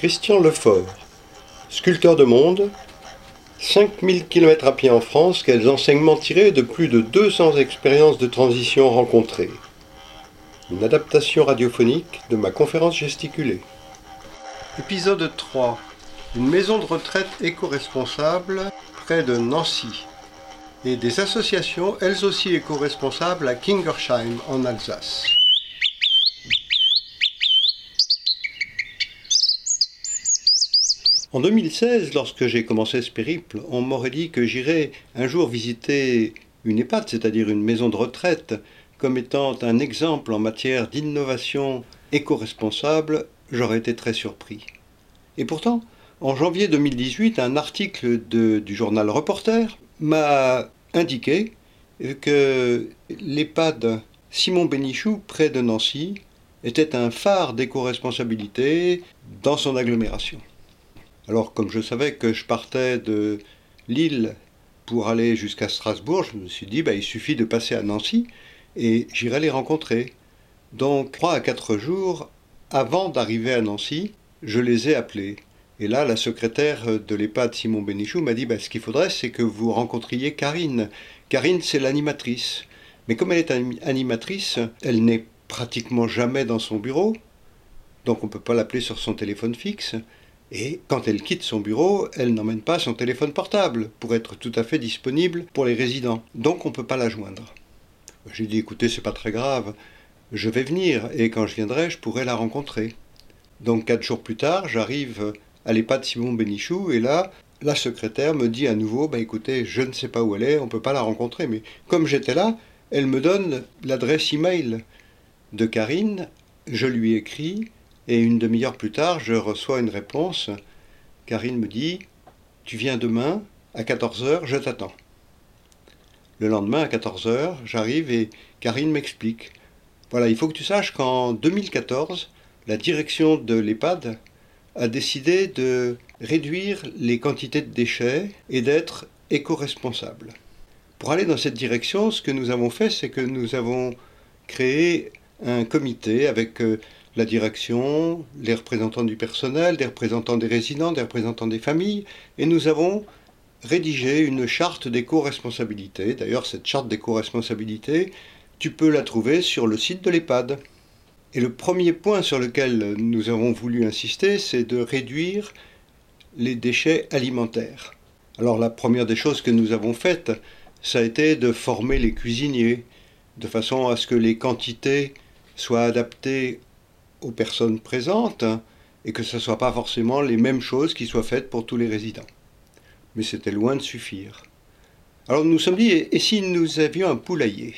Christian Lefort, sculpteur de monde, 5000 km à pied en France, quels enseignements tirés de plus de 200 expériences de transition rencontrées? Une adaptation radiophonique de ma conférence gesticulée. Épisode 3. Une maison de retraite éco-responsable près de Nancy. Et des associations, elles aussi éco-responsables, à Kingersheim en Alsace. En 2016, lorsque j'ai commencé ce périple, on m'aurait dit que j'irais un jour visiter une EHPAD, c'est-à-dire une maison de retraite, comme étant un exemple en matière d'innovation éco-responsable, j'aurais été très surpris. Et pourtant, en janvier 2018, un article du journal Reporter m'a indiqué que l'EHPAD Simon Bénichou, près de Nancy, était un phare d'éco-responsabilité dans son agglomération. Alors comme je savais que je partais de Lille pour aller jusqu'à Strasbourg, je me suis dit, bah, il suffit de passer à Nancy et j'irai les rencontrer. Donc trois à quatre jours avant d'arriver à Nancy, je les ai appelés. Et là, la secrétaire de l'EHPAD Simon Bénichou m'a dit bah, ce qu'il faudrait, c'est que vous rencontriez Karine. Karine, c'est l'animatrice. Mais comme elle est animatrice, elle n'est pratiquement jamais dans son bureau, donc on ne peut pas l'appeler sur son téléphone fixe. Et quand elle quitte son bureau, elle n'emmène pas son téléphone portable pour être tout à fait disponible pour les résidents. Donc on ne peut pas la joindre. J'ai dit écoutez, c'est pas très grave, je vais venir et quand je viendrai, je pourrai la rencontrer. Donc quatre jours plus tard, j'arrive à l'EHPAD Simon Bénichou et là, la secrétaire me dit à nouveau bah écoutez, je ne sais pas où elle est, on ne peut pas la rencontrer. Mais comme j'étais là, elle me donne l'adresse email de Karine, je lui écris et une demi-heure plus tard, je reçois une réponse. Karine me dit Tu viens demain à 14h, je t'attends. Le lendemain à 14h, j'arrive et Karine m'explique. Voilà, il faut que tu saches qu'en 2014, la direction de l'EHPAD a décidé de réduire les quantités de déchets et d'être éco-responsable. Pour aller dans cette direction, ce que nous avons fait, c'est que nous avons créé un comité avec euh, la direction, les représentants du personnel, des représentants des résidents, des représentants des familles, et nous avons rédigé une charte d'éco-responsabilité. D'ailleurs, cette charte d'éco-responsabilité, tu peux la trouver sur le site de l'EHPAD. Et le premier point sur lequel nous avons voulu insister, c'est de réduire les déchets alimentaires. Alors la première des choses que nous avons faites, ça a été de former les cuisiniers, de façon à ce que les quantités soient adaptées aux personnes présentes et que ce ne soit pas forcément les mêmes choses qui soient faites pour tous les résidents. Mais c'était loin de suffire. Alors nous nous sommes dit, et si nous avions un poulailler?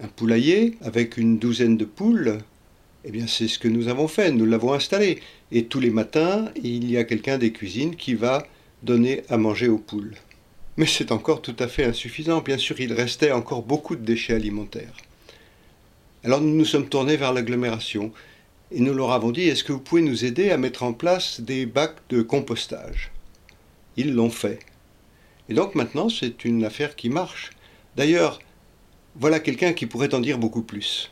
Un poulailler avec une douzaine de poules, eh bien c'est ce que nous avons fait, nous l'avons installé. Et tous les matins, il y a quelqu'un des cuisines qui va donner à manger aux poules. Mais c'est encore tout à fait insuffisant. Bien sûr, il restait encore beaucoup de déchets alimentaires. Alors nous nous sommes tournés vers l'agglomération et nous leur avons dit est-ce que vous pouvez nous aider à mettre en place des bacs de compostage? Ils l'ont fait. Et donc maintenant, c'est une affaire qui marche. D'ailleurs, voilà quelqu'un qui pourrait en dire beaucoup plus.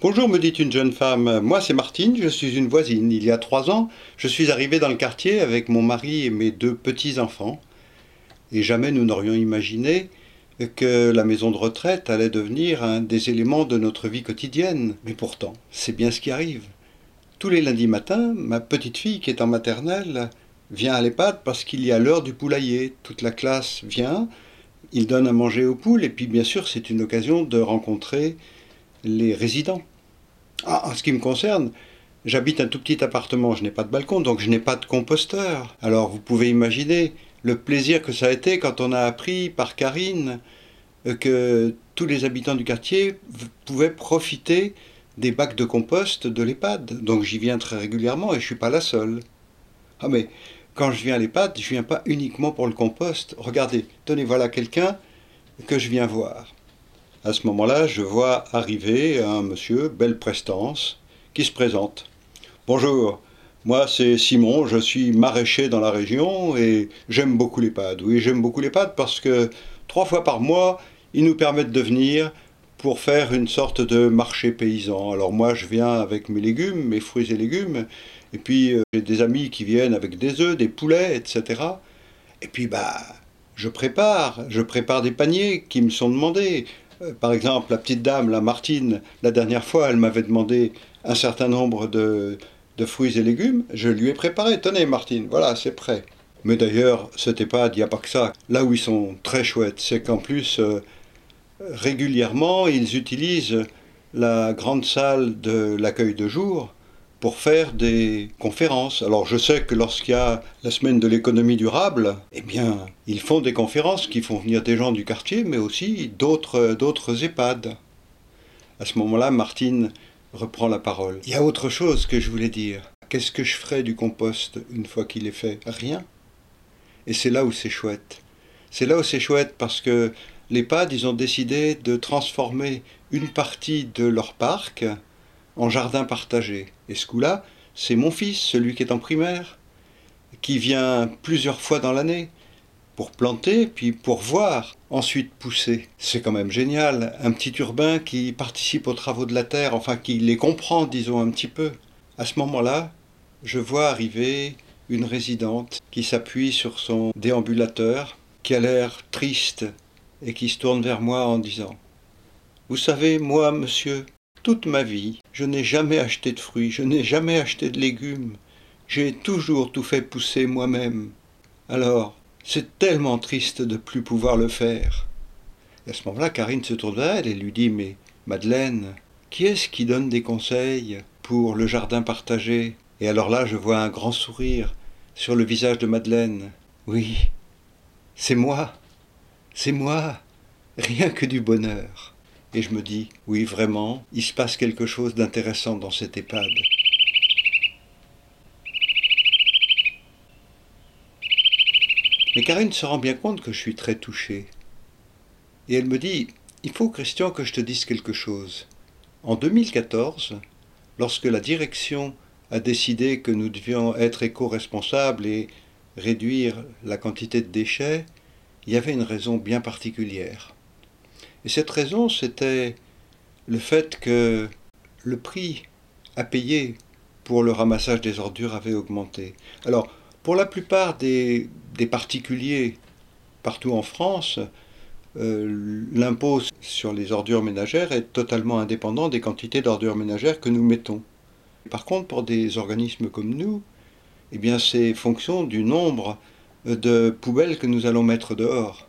Bonjour, me dit une jeune femme. Moi, c'est Martine, je suis une voisine. Il y a trois ans, je suis arrivée dans le quartier avec mon mari et mes deux petits-enfants. Et jamais nous n'aurions imaginé que la maison de retraite allait devenir un des éléments de notre vie quotidienne. Mais pourtant, c'est bien ce qui arrive. Tous les lundis matins, ma petite fille qui est en maternelle vient à l'EHPAD parce qu'il y a l'heure du poulailler. Toute la classe vient, il donne à manger aux poules et puis bien sûr c'est une occasion de rencontrer les résidents. Ah, en ce qui me concerne, j'habite un tout petit appartement, je n'ai pas de balcon, donc je n'ai pas de composteur. Alors vous pouvez imaginer le plaisir que ça a été quand on a appris par Karine euh, que tous les habitants du quartier pouvaient profiter des bacs de compost de l'EHPAD. Donc j'y viens très régulièrement et je ne suis pas la seule. Ah mais quand je viens à l'EHPAD, je viens pas uniquement pour le compost. Regardez, tenez, voilà quelqu'un que je viens voir. À ce moment-là, je vois arriver un monsieur, belle prestance, qui se présente. Bonjour, moi, c'est Simon, je suis maraîcher dans la région et j'aime beaucoup les pâtes. Oui, j'aime beaucoup les pâtes parce que trois fois par mois, ils nous permettent de venir pour faire une sorte de marché paysan. Alors moi, je viens avec mes légumes, mes fruits et légumes, et puis euh, j'ai des amis qui viennent avec des œufs, des poulets, etc. Et puis bah, je prépare, je prépare des paniers qui me sont demandés. Euh, par exemple, la petite dame, la Martine, la dernière fois, elle m'avait demandé un certain nombre de, fruits et légumes. Je lui ai préparé. Tenez, Martine, voilà, c'est prêt. Mais d'ailleurs, c'était pas, il n'y a pas que ça. Là où ils sont très chouettes, c'est qu'en plus, euh, régulièrement, ils utilisent la grande salle de l'accueil de jour pour faire des conférences. Alors je sais que lorsqu'il y a la semaine de l'économie durable, eh bien, ils font des conférences qui font venir des gens du quartier, mais aussi d'autres, d'autres EHPAD. À ce moment-là, Martine reprend la parole. Il y a autre chose que je voulais dire. Qu'est-ce que je ferai du compost une fois qu'il est fait? Rien. Et c'est là où c'est chouette. C'est là où c'est chouette parce que les PAD, ils ont décidé de transformer une partie de leur parc en jardin partagé. Et ce coup-là, c'est mon fils, celui qui est en primaire, qui vient plusieurs fois dans l'année pour planter, puis pour voir ensuite pousser. C'est quand même génial, un petit urbain qui participe aux travaux de la terre, enfin qui les comprend, disons, un petit peu. À ce moment-là, je vois arriver une résidente qui s'appuie sur son déambulateur, qui a l'air triste et qui se tourne vers moi en disant Vous savez, moi, monsieur, toute ma vie, je n'ai jamais acheté de fruits, je n'ai jamais acheté de légumes, j'ai toujours tout fait pousser moi-même. Alors, c'est tellement triste de plus pouvoir le faire. Et à ce moment-là, Karine se tourne vers elle et lui dit Mais, Madeleine, qui est-ce qui donne des conseils pour le jardin partagé? Et alors là, je vois un grand sourire sur le visage de Madeleine. Oui, c'est moi. C'est moi, rien que du bonheur. Et je me dis, oui, vraiment, il se passe quelque chose d'intéressant dans cette EHPAD. Mais Karine se rend bien compte que je suis très touché. Et elle me dit, il faut, Christian, que je te dise quelque chose. En 2014, lorsque la direction a décidé que nous devions être éco-responsables et réduire la quantité de déchets, il y avait une raison bien particulière. Et cette raison, c'était le fait que le prix à payer pour le ramassage des ordures avait augmenté. Alors, pour la plupart des, particuliers partout en France, euh, l'impôt sur les ordures ménagères est totalement indépendant des quantités d'ordures ménagères que nous mettons. Par contre, pour des organismes comme nous, eh bien, c'est fonction du nombre de poubelles que nous allons mettre dehors.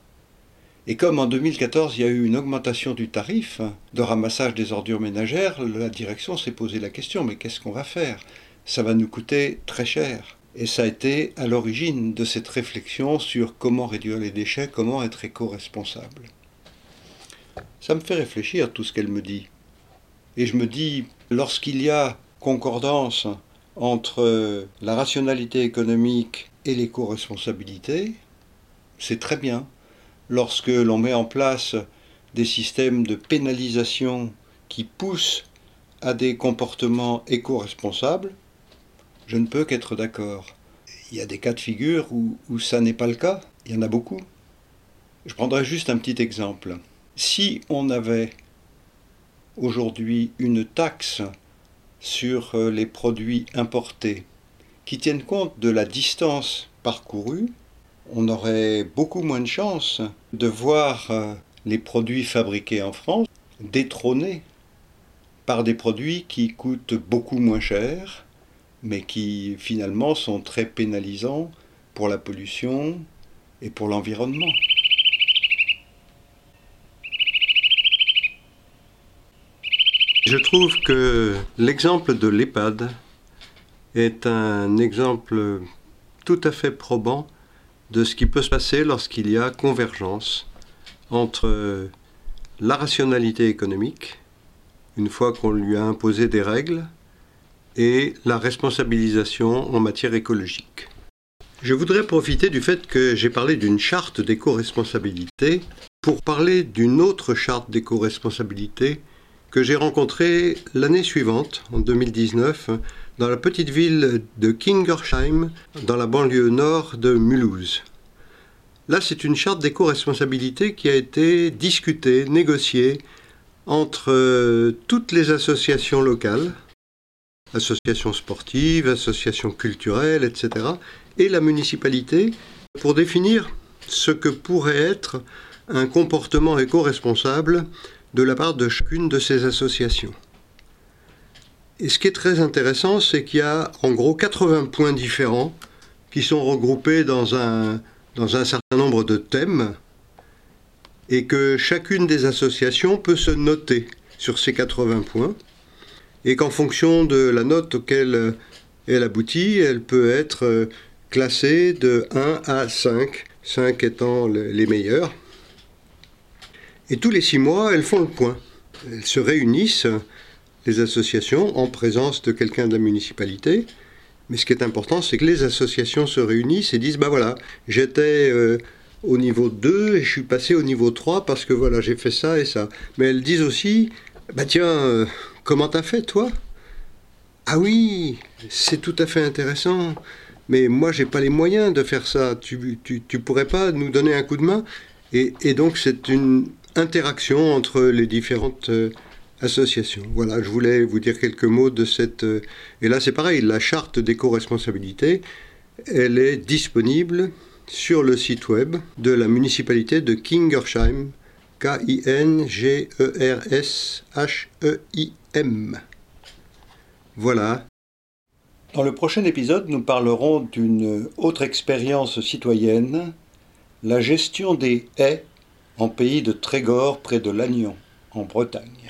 Et comme en 2014, il y a eu une augmentation du tarif de ramassage des ordures ménagères, la direction s'est posé la question, mais qu'est-ce qu'on va faire? Ça va nous coûter très cher. Et ça a été à l'origine de cette réflexion sur comment réduire les déchets, comment être éco-responsable. Ça me fait réfléchir tout ce qu'elle me dit. Et je me dis, lorsqu'il y a concordance entre la rationalité économique et l'éco-responsabilité, c'est très bien. Lorsque l'on met en place des systèmes de pénalisation qui poussent à des comportements éco-responsables, je ne peux qu'être d'accord. Il y a des cas de figure où, ça n'est pas le cas, il y en a beaucoup. Je prendrai juste un petit exemple. Si on avait aujourd'hui une taxe sur euh, les produits importés, qui tiennent compte de la distance parcourue, on aurait beaucoup moins de chances de voir euh, les produits fabriqués en France détrônés par des produits qui coûtent beaucoup moins cher, mais qui finalement sont très pénalisants pour la pollution et pour l'environnement. Je trouve que l'exemple de l'EHPAD est un exemple tout à fait probant de ce qui peut se passer lorsqu'il y a convergence entre la rationalité économique, une fois qu'on lui a imposé des règles, et la responsabilisation en matière écologique. Je voudrais profiter du fait que j'ai parlé d'une charte d'éco-responsabilité pour parler d'une autre charte d'éco-responsabilité que j'ai rencontrée l'année suivante, en 2019, dans la petite ville de Kingersheim, dans la banlieue nord de Mulhouse. Là, c'est une charte d'éco-responsabilité qui a été discutée, négociée entre euh, toutes les associations locales, associations sportives, associations culturelles, etc., et la municipalité, pour définir ce que pourrait être un comportement éco-responsable de la part de chacune de ces associations. Et ce qui est très intéressant, c'est qu'il y a en gros 80 points différents qui sont regroupés dans un, dans un certain nombre de thèmes et que chacune des associations peut se noter sur ces 80 points et qu'en fonction de la note auquel elle aboutit, elle peut être classée de 1 à 5, 5 étant les meilleurs. Et tous les six mois, elles font le point. Elles se réunissent, les associations, en présence de quelqu'un de la municipalité. Mais ce qui est important, c'est que les associations se réunissent et disent, bah voilà, j'étais euh, au niveau 2 et je suis passé au niveau 3 parce que voilà, j'ai fait ça et ça. Mais elles disent aussi, bah tiens, euh, comment t'as fait toi? Ah oui, c'est tout à fait intéressant. Mais moi, j'ai pas les moyens de faire ça. Tu, tu, pourrais pas nous donner un coup de main? Et, donc, c'est une interaction entre les différentes euh, associations. Voilà, je voulais vous dire quelques mots de cette... Euh, et là, c'est pareil, la charte d'éco-responsabilité, elle est disponible sur le site web de la municipalité de Kingersheim, K-I-N-G-E-R-S-H-E-I-M. Voilà. Dans le prochain épisode, nous parlerons d'une autre expérience citoyenne, la gestion des haies en pays de Trégor près de Lannion, en Bretagne.